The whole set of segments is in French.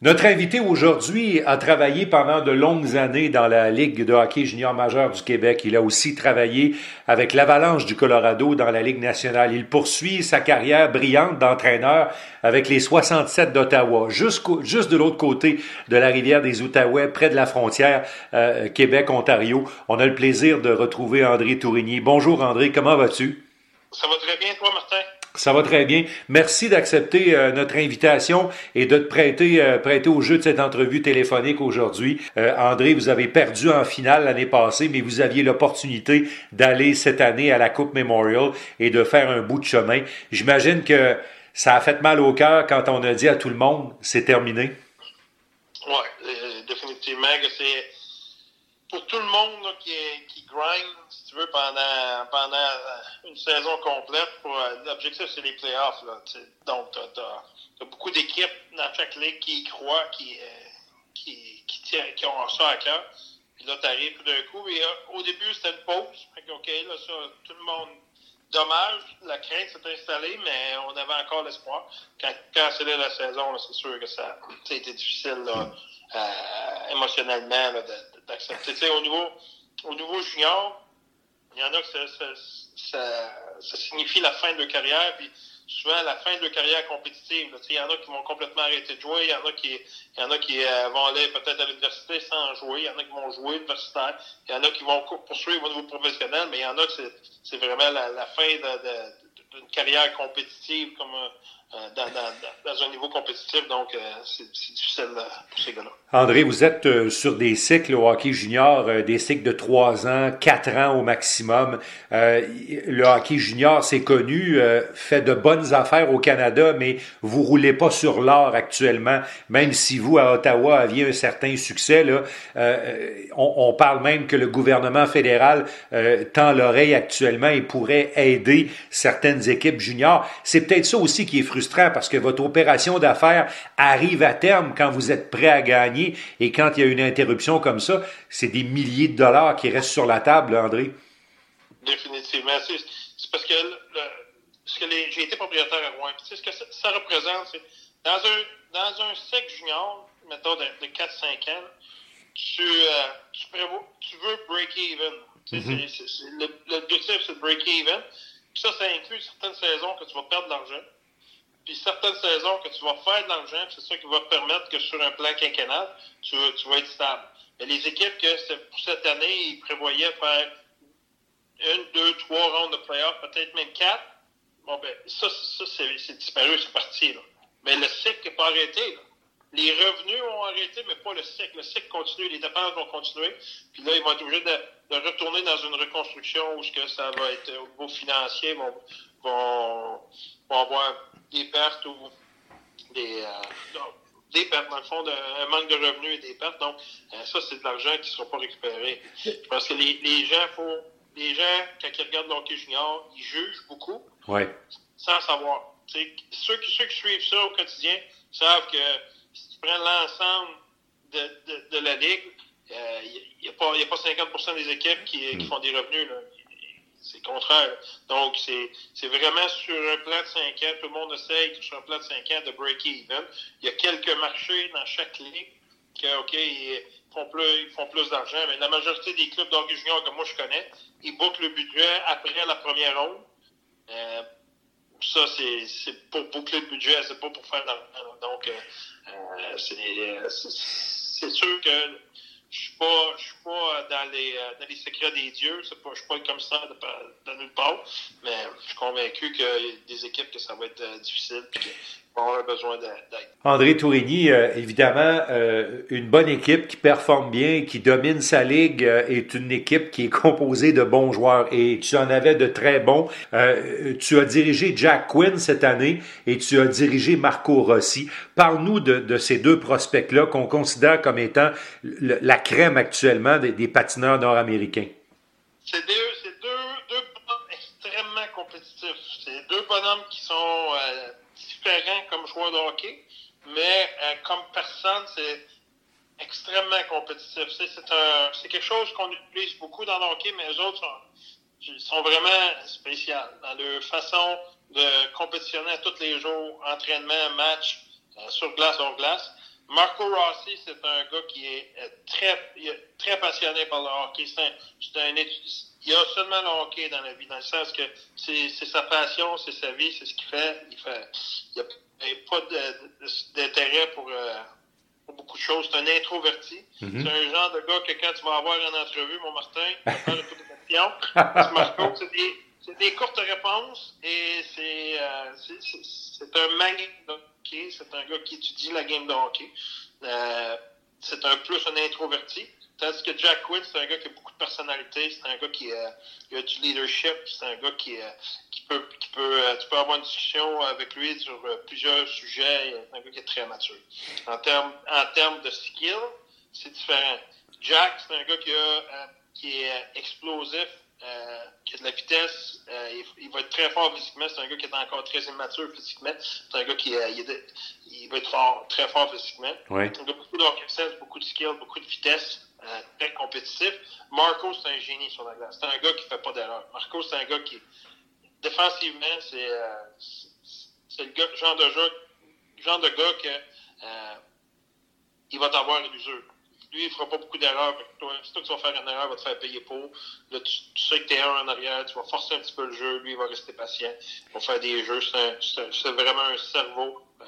Notre invité aujourd'hui a travaillé pendant de longues années dans la Ligue de hockey junior majeur du Québec. Il a aussi travaillé avec l'Avalanche du Colorado dans la Ligue nationale. Il poursuit sa carrière brillante d'entraîneur avec les 67 d'Ottawa, juste, de l'autre côté de la rivière des Outaouais, près de la frontière euh, Québec-Ontario. On a le plaisir de retrouver André Tourigny. Bonjour André, comment vas-tu? Ça va très bien, toi, Martin? Ça va très bien. Merci d'accepter euh, notre invitation et de te prêter, euh, prêter au jeu de cette entrevue téléphonique aujourd'hui. Euh, André, vous avez perdu en finale l'année passée, mais vous aviez l'opportunité d'aller cette année à la Coupe Memorial et de faire un bout de chemin. J'imagine que ça a fait mal au cœur quand on a dit à tout le monde, c'est terminé. Oui, définitivement que c'est pour tout le monde qui, qui grind, tu veux, pendant, pendant une saison complète, euh, l'objectif, c'est les playoffs. Là, Donc, tu as, beaucoup d'équipes dans chaque ligue qui y croient, qui, euh, qui, qui, ont ça à cœur. Puis là, tu arrives tout d'un coup. Et, euh, au début, c'était une pause. Fait OK, là, ça, tout le monde. Dommage, la crainte s'est installée, mais on avait encore l'espoir. Quand, quand c'est la saison, c'est sûr que ça, a été difficile là, euh, émotionnellement d'accepter. au niveau, au niveau junior, il y en a que ça, signifie la fin de leur carrière, puis souvent la fin de carrière compétitive. il y en a qui vont complètement arrêter de jouer, il y en a qui, il y en a qui euh, vont aller peut-être à l'université sans jouer, il y en a qui vont jouer universitaire, il y en a qui vont poursuivre au niveau professionnel, mais il y en a que c'est vraiment la, la fin d'une carrière compétitive comme euh, dans, un niveau compétitif, donc euh, c'est difficile euh, pour ces gars-là. André, vous êtes sur des cycles au hockey junior, des cycles de 3 ans, 4 ans au maximum. le hockey junior, c'est connu, fait de bonnes affaires au Canada, mais vous roulez pas sur l'or actuellement, même si vous, à Ottawa, aviez un certain succès. On, on, parle même que le gouvernement fédéral tend l'oreille actuellement et pourrait aider certaines équipes juniors. C'est peut-être ça aussi qui est frustrant parce que votre opération d'affaires arrive à terme quand vous êtes prêt à gagner et quand il y a une interruption comme ça, c'est des milliers de dollars qui restent sur la table, André. Définitivement. C'est parce que, j'ai été propriétaire à Rouen. ce que ça, représente, c'est dans un, dans un cycle junior, mettons de, 4-5 ans, tu, euh, tu, veux break-even. Mm-hmm. L'objectif, c'est de break-even. ça, ça inclut certaines saisons que tu vas perdre de l'argent puis certaines saisons que tu vas faire de l'argent, c'est ça qui va te permettre que sur un plan quinquennal, tu, vas être stable. Mais les équipes que pour cette année, ils prévoyaient faire une, deux, trois rounds de playoffs, peut-être même quatre, bon ben ça, ça c'est disparu, c'est parti. Mais le cycle n'est pas arrêté. Les revenus ont arrêté, mais pas le cycle. Le cycle continue, les dépenses vont continuer. Puis là, ils vont être obligés de, de retourner dans une reconstruction où ce que ça va être au niveau financier, vont, vont, vont avoir des pertes ou des, euh, des pertes, dans le fond, un manque de revenus et des pertes. Donc, euh, ça, c'est de l'argent qui ne sera pas récupéré. Parce que les, les gens, faut, les gens, quand ils regardent l'hockey junior, ils jugent beaucoup ouais. sans savoir. ceux, qui, ceux qui suivent ça au quotidien savent que si tu prends l'ensemble de, de, de, la ligue, il euh, n'y a, pas, a pas 50 des équipes qui, qui hmm. font des revenus. Là. C'est contraire. Donc, c'est vraiment sur un plan de 5 ans. Tout le monde essaye sur un plan de 5 ans de break-even. Il y a quelques marchés dans chaque ligue qui, OK, font plus, plus d'argent. Mais la majorité des clubs d'hockey junior que moi je connais, ils bouclent le budget après la première ronde. Euh, ça, c'est pour boucler le budget, c'est pas pour faire d'argent. Donc, euh, euh c'est sûr que je suis pas, suis pas dans les, euh, dans les secrets des dieux. Pas, je suis pas comme ça de, de nulle part. Mais convaincu qu'il y a des équipes que ça va être euh, difficile. Puis besoin d'aide. André Tourigny, euh, évidemment, euh, une bonne équipe qui performe bien, qui domine sa ligue, est une équipe qui est composée de bons joueurs et tu en avais de très bons. tu as dirigé Jack Quinn cette année et tu as dirigé Marco Rossi. Parle-nous de, de, ces deux prospects-là qu'on considère comme étant la crème actuellement des, des patineurs nord-américains. C'est deux joueur de hockey, mais euh, comme personne, c'est extrêmement compétitif. C'est quelque chose qu'on utilise beaucoup dans le hockey, mais les autres sont, vraiment spéciaux dans leur façon de compétitionner tous les jours, entraînement, match, euh, sur glace, hors glace. Marco Rossi, c'est un gars qui est euh, très, très passionné par le hockey. C'est un, il a seulement le hockey dans la vie, dans le sens que c'est sa passion, c'est sa vie, c'est ce qu'il fait. Il fait, il n'y pas d'intérêt pour, euh, pour, beaucoup de choses. C'est un introverti. Mm-hmm. C'est un genre de gars que quand tu vas avoir une entrevue, mon Martin, tu vas faire un peu de questions. Marco, c'est des c'est des courtes réponses et c'est euh, un de hockey. C'est un gars qui étudie la game de hockey. Euh, c'est un plus un introverti. Tandis que Jack Quinn, c'est un gars qui a beaucoup de personnalité. C'est un gars qui, euh, a du leadership. C'est un gars qui, euh, qui peut, qui peut tu peux avoir une discussion avec lui sur plusieurs sujets. C'est un gars qui est très mature. En termes en de skill, c'est différent. Jack, c'est un gars qui, a, qui est explosif, euh, qui a de la vitesse. Euh, il, va être très fort physiquement. C'est un gars qui est encore très immature physiquement. C'est un gars qui euh, il, va être fort, très fort physiquement. Oui. Il a beaucoup de beaucoup de skill, beaucoup de vitesse. Très compétitif. Marco, c'est un génie sur la glace. C'est un gars qui fait pas d'erreur. Marco, c'est un gars qui, défensivement, c'est c'est le gars, genre de jeu, genre de gars que il va t'avoir une usure lui, il fera pas beaucoup d'erreurs. Si toi, tu vas faire une erreur, il va te faire payer pour. Là, tu, sais que tu es un en arrière, tu vas forcer un petit peu le jeu. Lui, il va rester patient. Il va faire des jeux. C'est vraiment un cerveau euh,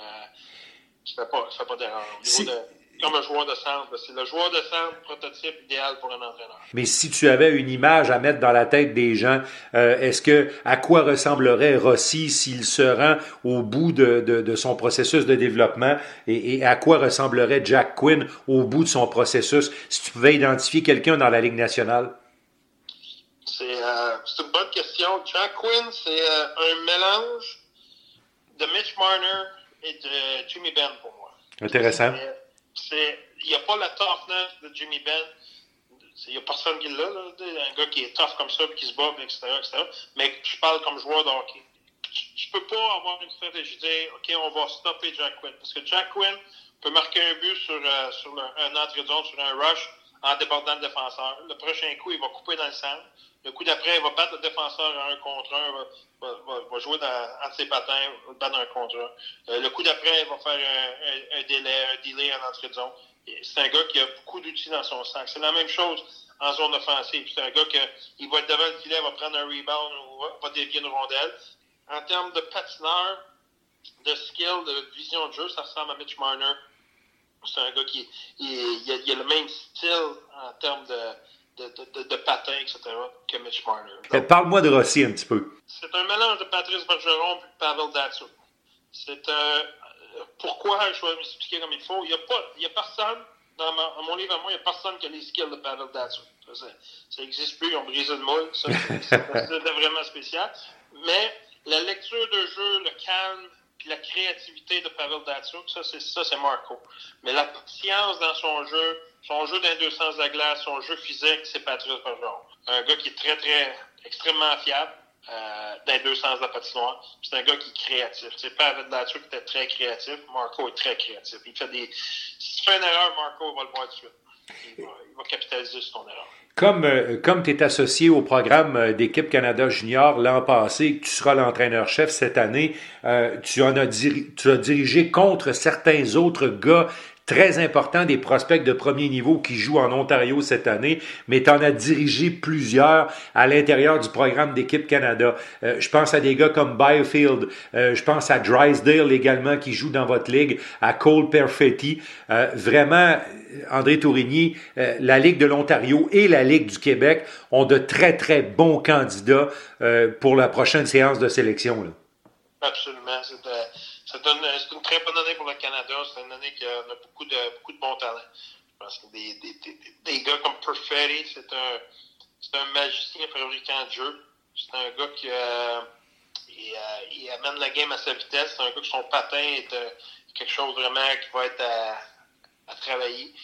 qui ne fait pas, fait pas d'erreur. Au niveau de comme un joueur de centre. C'est le joueur de centre prototype idéal pour un entraîneur. Mais si tu avais une image à mettre dans la tête des gens, euh, est-ce que à quoi ressemblerait Rossi s'il se rend au bout de, de, son processus de développement? Et, à quoi ressemblerait Jack Quinn au bout de son processus? Si tu pouvais identifier quelqu'un dans la Ligue nationale? C'est euh, une bonne question. Jack Quinn, c'est euh, un mélange de Mitch Marner et de Jimmy Benn pour moi. Intéressant il n'y a pas la toughness de Jimmy Ben. Il n'y a personne qui l'a, un gars qui est tough comme ça, qui se bat, etc., etc. Mais je parle comme joueur de hockey. Je ne peux pas avoir une stratégie de dire, OK, on va stopper Jack Quinn. Parce que Jack Quinn peut marquer un but sur, euh, sur un entrée sur un rush, en débordant le défenseur. Le prochain coup, il va couper dans le centre. Le coup d'après, il va battre le défenseur à un contre un, va, va, va jouer dans, entre ses patins, va battre un contre un. Euh, le coup d'après, il va faire un, un, délai, un delay en entrée de zone. C'est un gars qui a beaucoup d'outils dans son sac. C'est la même chose en zone offensive. C'est un gars qui va être devant le filet, va prendre un rebound ou va, dévier une rondelle. En termes de patineur, de skill, de vision de jeu, ça ressemble à Mitch Marner. C'est un gars qui il, il a le même style en termes de de, de, patins, etc., que Mitch Marner. Parle-moi de Rossi un petit peu. C'est un mélange de Patrice Bergeron et Pavel Datsuk. C'est un. Pourquoi je vais m'expliquer comme il faut? Il n'y a, pas, il y a personne, dans, mon livre à moi, il n'y a personne qui a les skills de Pavel Datsuk. Ça n'existe plus, ils ont brisé le moule. C'est vraiment spécial. Mais la lecture de jeu, le calme, puis la créativité de Pavel Datsuk, ça, c'est ça, c'est Marco. Mais la patience dans son jeu, son jeu d'un deux sens de la glace, son jeu physique, c'est Patrice Bergeron. Un gars qui est très, très, extrêmement fiable. Euh, dans deux sens de la patinoire. C'est un gars qui est créatif. C'est pas avec qui était très créatif. Marco est très créatif. Il fait des. Si tu fais une erreur, Marco va le voir tout de suite. Il va, il va capitaliser sur ton erreur. Comme, euh, comme tu es associé au programme euh, d'équipe Canada Junior l'an passé, tu seras l'entraîneur-chef cette année, euh, tu, en as tu as dirigé contre certains autres gars très important des prospects de premier niveau qui jouent en Ontario cette année, mais tu en as dirigé plusieurs à l'intérieur du programme d'équipe Canada. Euh, je pense à des gars comme Byfield, euh, je pense à Drysdale également qui joue dans votre ligue, à Cole Perfetti. Euh, vraiment, André Tourigny, la Ligue de l'Ontario et la Ligue du Québec ont de très, très bons candidats pour la prochaine séance de sélection. Là. Absolument. C'est une, très bonne année pour le Canada. C'est une année qui a, beaucoup de, beaucoup de bons talents. Je pense que des, des, des, gars comme Perfetti, c'est un, c'est un magicien fabricant de jeu. C'est un gars qui euh, euh, il, amène la game à sa vitesse. C'est un gars que son patin est euh, quelque chose vraiment qui va être à, à travailler.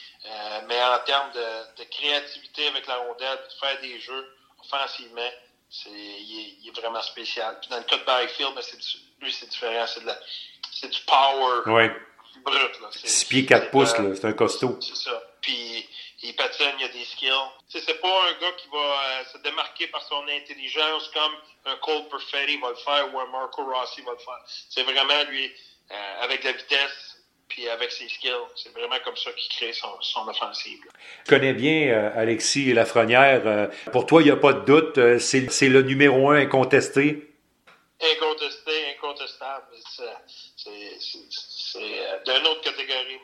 Mais en termes de, de, créativité avec la rondelle, de faire des jeux offensivement, c'est, il, est, il est vraiment spécial. Puis dans le cas de Byfield, ben, c'est, lui, c'est différent. C'est de la, c'est du power oui. brut. Là. 6 pieds 4 pouces, là. c'est un costaud. C'est ça. Puis il patine, il a des skills. C'est, c'est pas un gars qui va euh, se démarquer par son intelligence comme un Cole Perfetti va le faire ou un Marco Rossi va le faire. C'est vraiment lui, euh, avec la vitesse, puis avec ses skills. C'est vraiment comme ça qu'il crée son, son offensive. Je connais bien euh, Alexis Lafrenière. Euh, pour toi, il n'y a pas de doute, euh, c'est le numéro un incontesté? Incontesté, incontestable. C'est d'une autre catégorie.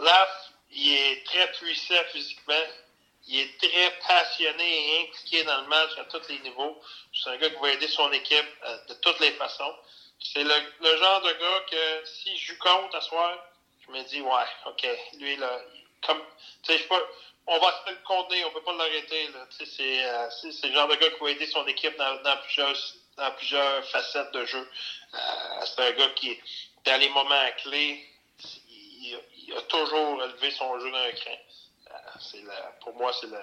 Laf, il est très puissant physiquement. Il est très passionné et impliqué dans le match à tous les niveaux. C'est un gars qui va aider son équipe de toutes les façons. C'est le, genre de gars que si je contre à soir, je me dis, ouais, OK, lui, là, comme, on va se le contenir, on peut pas l'arrêter, euh, c'est, c'est le genre de gars qui va aider son équipe dans, dans plusieurs, dans plusieurs facettes de jeu. Euh, c'est un gars qui, dans les moments clés, il, il, a toujours élevé son jeu d'un cran. Euh, c'est pour moi, c'est le,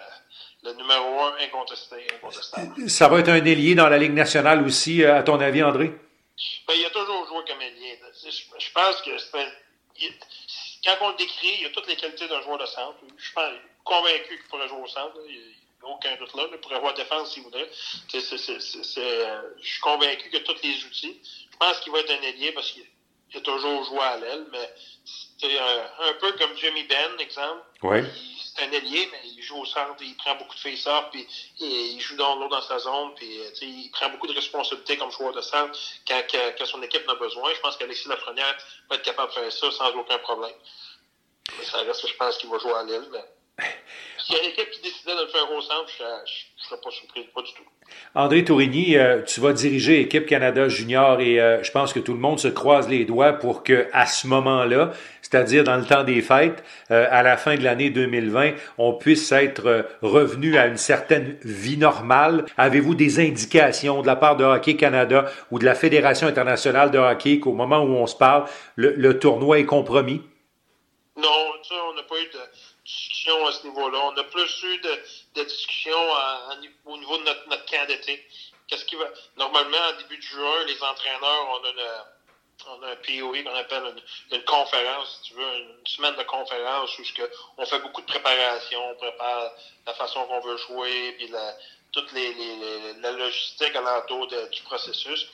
le, numéro un incontesté, incontestable. Ça va être un ailier dans la Ligue nationale aussi, à ton avis, André? Ben, il a toujours joué comme ailier. Je, pense que quand on le décrit, il a toutes les qualités d'un joueur de centre. Je suis convaincu qu'il pourrait jouer au centre. Il aucun doute là. Il pourrait avoir défense s'il voudrait. Euh, je suis convaincu a tous les outils. Je pense qu'il va être un ailier parce qu'il a toujours joué à l'aile, mais c'est un, un, peu comme Jimmy Ben, exemple. Ouais c'est un ailier, mais il joue au centre, il prend beaucoup de face-off, puis il joue dans l'eau dans sa zone, puis euh, il prend beaucoup de responsabilités comme joueur de centre quand, quand, son équipe en a besoin. Je pense qu'Alexis Lafrenière va être capable de faire ça sans aucun problème. Mais ça reste, je pense qu'il va jouer à l'aile, mais s'il y a une équipe qui décidait de le faire au centre, je ne serais pas surpris, pas du tout. André Tourigny, euh, tu vas diriger l'équipe Canada Junior et euh, je pense que tout le monde se croise les doigts pour que à ce moment-là, c'est-à-dire dans le temps des fêtes, euh, à la fin de l'année 2020, on puisse être revenu à une certaine vie normale. Avez-vous des indications de la part de Hockey Canada ou de la Fédération internationale de hockey qu'au moment où on se parle, le, le tournoi est compromis? Non, ça, on n'a pas eu de à ce niveau-là. On a plus eu de, de discussions au niveau de notre, notre camp d'été. Qu'est-ce qui va. Normalement, en début de juin, les entraîneurs, on a un POI qu'on appelle une, une, conférence, si tu veux, une semaine de conférence où que on fait beaucoup de préparation, on prépare la façon qu'on veut jouer, puis la, toute la logistique alentour de, du processus.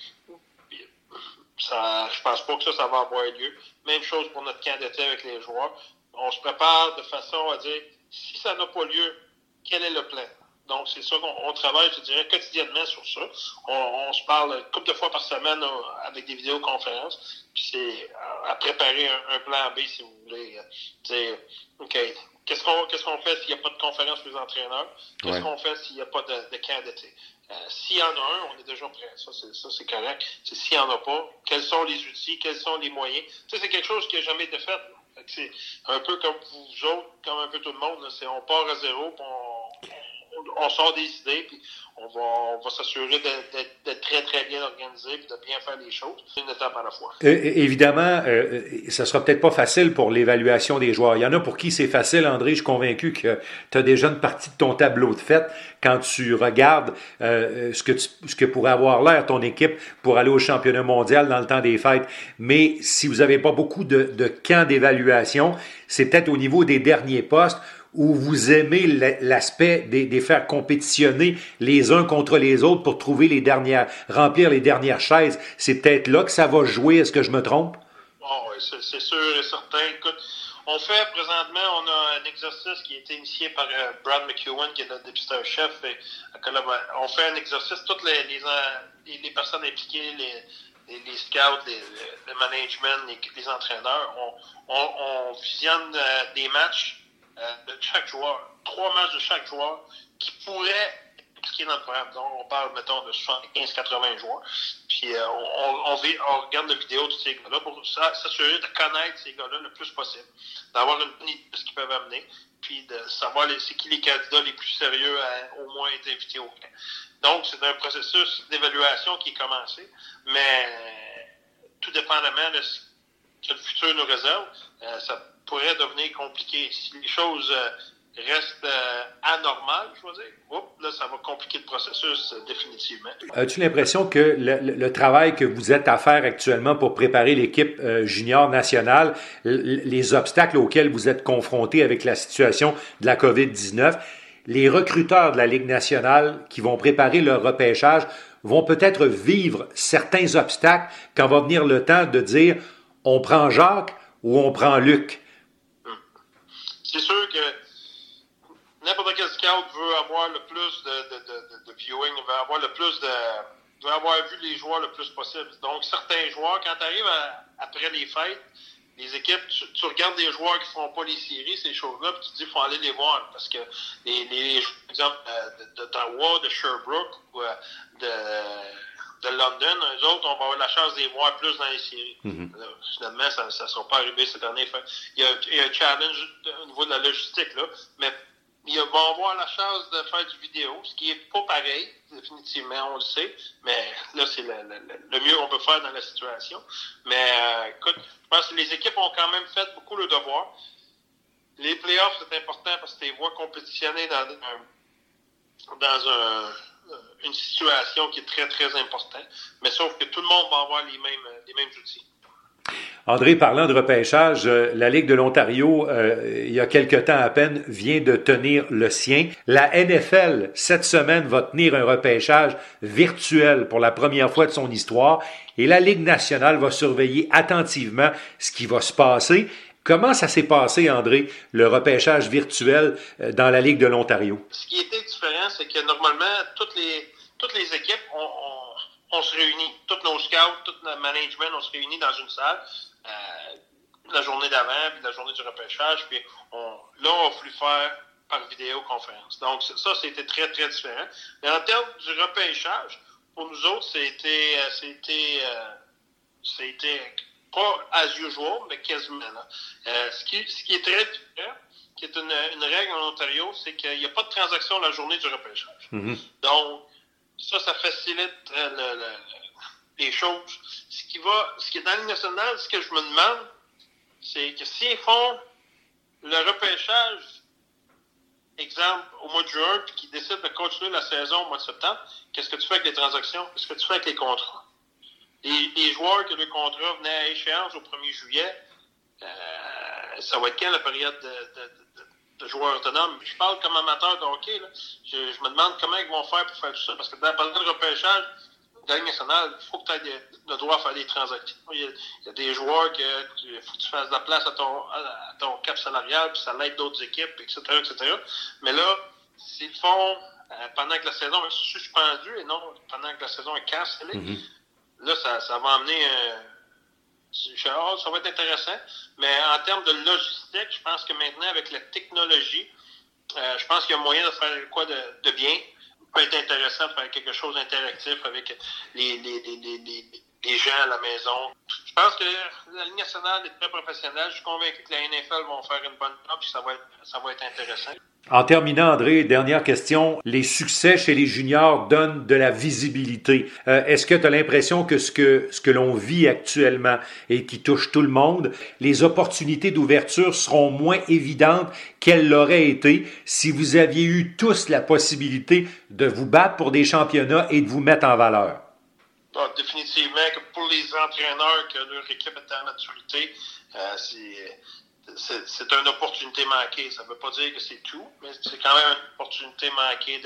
Ça, je pense pas que ça, ça va avoir lieu. Même chose pour notre camp d'été avec les joueurs on se prépare de façon à dire, si ça n'a pas lieu, quel est le plan? Donc, c'est ça qu'on travaille, je dirais, quotidiennement sur ça. On, se parle une couple de fois par semaine euh, avec des vidéoconférences. Puis c'est à, préparer un, plan B, si vous voulez. C'est, OK, qu'est-ce qu'on qu'est-ce qu'on fait s'il n'y a pas de conférence pour les entraîneurs? Qu'est-ce qu'on fait s'il n'y a pas de, de camp d'été? Euh, s'il y en a un, on est déjà prêt. Ça, c'est, ça, c'est correct. C'est s'il n'y en a pas, quels sont les outils, quels sont les moyens? Ça, c'est quelque chose qui n'a jamais été fait. C'est un peu comme vous autres, comme un peu tout le monde. Là, on part à zéro, puis on, sort des idées, puis on va, s'assurer d'être, très, très bien organisé, puis de bien faire les choses, une étape à la fois. Euh, évidemment, euh, ça sera peut-être pas facile pour l'évaluation des joueurs. Il y en a pour qui c'est facile, André. Je suis convaincu que tu as déjà une partie de ton tableau de fait quand tu regardes euh, ce, que ce que pourrait avoir l'air ton équipe pour aller au championnat mondial dans le temps des fêtes. Mais si vous n'avez pas beaucoup de, de d'évaluation, c'est peut-être au niveau des derniers postes où vous aimez l'aspect des, faire compétitionner les uns contre les autres pour trouver les dernières, remplir les dernières chaises. C'est peut-être là que ça va jouer. Est-ce que je me trompe? C'est sûr et certain. On fait présentement, on a un exercice qui a été initié par euh, Brad McEwen, qui est le dépisteur-chef. On fait un exercice, toutes les, les, personnes impliquées, les, les, scouts, les, le management, les, entraîneurs, on visionne euh, des matchs euh, de chaque joueur, trois matchs de chaque joueur qui pourraient impliquer le programme. Donc, on parle, mettons, de 75-80 joueurs. Puis, euh, on, regarde la vidéo de ces gars-là pour s'assurer de connaître ces gars-là le plus possible, d'avoir une idée de ce qu'ils peuvent amener, puis de savoir c'est qui les candidats les plus sérieux à au moins être invités au camp. Donc, c'est un processus d'évaluation qui est commencé, mais tout dépendamment de ce que le futur nous réserve, euh, ça pourrait devenir compliqué. Si les choses euh, restent euh, anormales, je veux dire, là, ça va compliquer le processus euh, définitivement. As-tu l'impression que le, le, travail que vous êtes à faire actuellement pour préparer l'équipe junior nationale, les obstacles auxquels vous êtes confrontés avec la situation de la COVID-19, les recruteurs de la Ligue nationale qui vont préparer leur repêchage vont peut-être vivre certains obstacles quand va venir le temps de dire on prend Jacques ou on prend Luc? C'est sûr que n'importe quel scout veut avoir le plus de, viewing, veut avoir le plus de. veut avoir vu les joueurs le plus possible. Donc, certains joueurs, quand tu arrives après les fêtes, les équipes, tu, regardes des joueurs qui ne font pas les séries, ces choses-là, puis tu te dis qu'il faut aller les voir. Parce que les, les par exemple, d'Ottawa, de Sherbrooke euh, de, de London, eux autres, on va avoir la chance de les voir plus dans les séries. Mm-hmm. finalement, ça ne sera pas arrivé cette année. Il y, a, il y a un challenge au niveau de la logistique, là, mais ils vont avoir la chance de faire du vidéo, ce qui est pas pareil, définitivement, on le sait, mais là, c'est le, le, mieux qu'on peut faire dans la situation. Mais euh, écoute, je pense que les équipes ont quand même fait beaucoup le devoir. Les playoffs, c'est important parce que tu les vois compétitionner dans, dans un, une situation qui est très, très importante. Mais sauf que tout le monde va avoir les mêmes, les mêmes outils. André, parlant de repêchage, euh, la Ligue de l'Ontario, euh, il y a quelque temps à peine, vient de tenir le sien. La NFL, cette semaine, va tenir un repêchage virtuel pour la première fois de son histoire et la Ligue nationale va surveiller attentivement ce qui va se passer. Comment ça s'est passé, André, le repêchage virtuel euh, dans la Ligue de l'Ontario? Ce qui était différent, c'est que normalement, toutes les, toutes les équipes on se réunit, tous nos scouts, tout le management, on se réunit dans une salle euh, la journée d'avant, puis la journée du repêchage, puis on, là, on a voulu faire par vidéoconférence. Donc, ça, c'était très, très différent. Mais en termes du repêchage, pour nous autres, c'était, euh, c'était, c'était pas as usual, mais quasiment. Euh, ce, qui, ce qui est très différent, qui est une, une règle en Ontario, c'est qu'il n'y a pas de transaction la journée du repêchage. Mm-hmm. Donc, ça, ça facilite euh, les choses. Ce qui va, ce qui est dans la nationale, ce que je me demande, c'est que s'ils font le repêchage, exemple, au mois de juin, puis qu'ils décident de continuer la saison au mois de septembre, qu'est-ce que tu fais avec les transactions? Qu'est-ce que tu fais avec les contrats? Les, joueurs que le contrat venait à échéance au 1er juillet, euh, ça va être quand la période de de joueurs autonomes? Je parle comme amateur de hockey. Je, me demande comment ils vont faire pour faire tout ça. Parce que dans, le repêchage, dans la nationale, il faut que tu aies le droit à faire des transactions. Il y a, des joueurs que il faut que tu fasses de la place à ton, à ton cap salarial, puis ça l'aide d'autres équipes, etc., etc. Mais là, s'ils font euh, pendant que la saison est suspendue et non pendant que la saison est cancellée, mm-hmm. Là, ça, ça va amener un ça va être intéressant. Mais en termes de logistique, je pense que maintenant, avec la technologie, euh, je pense qu'il y a moyen de faire quoi de, bien. Ça peut être intéressant de faire quelque chose d'interactif avec les, les, les, les, gens à la maison. Je pense que la Ligue nationale est très professionnelle. Je suis convaincu que la NFL vont faire une bonne job et ça va être, ça va être intéressant. En terminant, André, dernière question. Les succès chez les juniors donnent de la visibilité. Euh, est-ce que tu as l'impression que ce que, ce que l'on vit actuellement et qui touche tout le monde, les opportunités d'ouverture seront moins évidentes qu'elles l'auraient été si vous aviez eu tous la possibilité de vous battre pour des championnats et de vous mettre en valeur? Définitivement pour les entraîneurs que leur équipe est en maturité, euh, c'est c'est une opportunité manquée. Ça ne veut pas dire que c'est tout, mais c'est quand même une opportunité manquée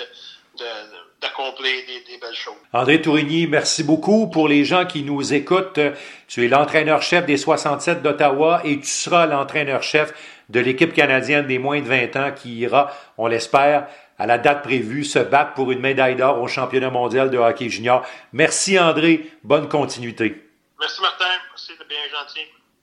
d'accomplir des, belles choses. André Tourigny, merci beaucoup pour les gens qui nous écoutent. Tu es l'entraîneur-chef des 67 d'Ottawa et tu seras l'entraîneur-chef de l'équipe canadienne des moins de 20 ans qui ira, on l'espère, à la date prévue, se battre pour une médaille d'or au championnat mondial de hockey junior. Merci André, bonne continuité. Merci Martin, c'est bien gentil.